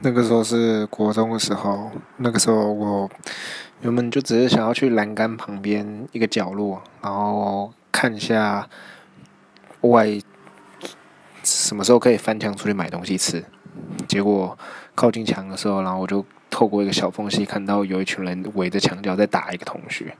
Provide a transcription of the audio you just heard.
那个时候是国中的时候那个时候我原本就只是想要去栏杆旁边一个角落然后看一下外什么时候可以翻墙出去买东西吃结果靠近墙的时候然后我就透过一个小缝隙看到有一群人围着墙角在打一个同学。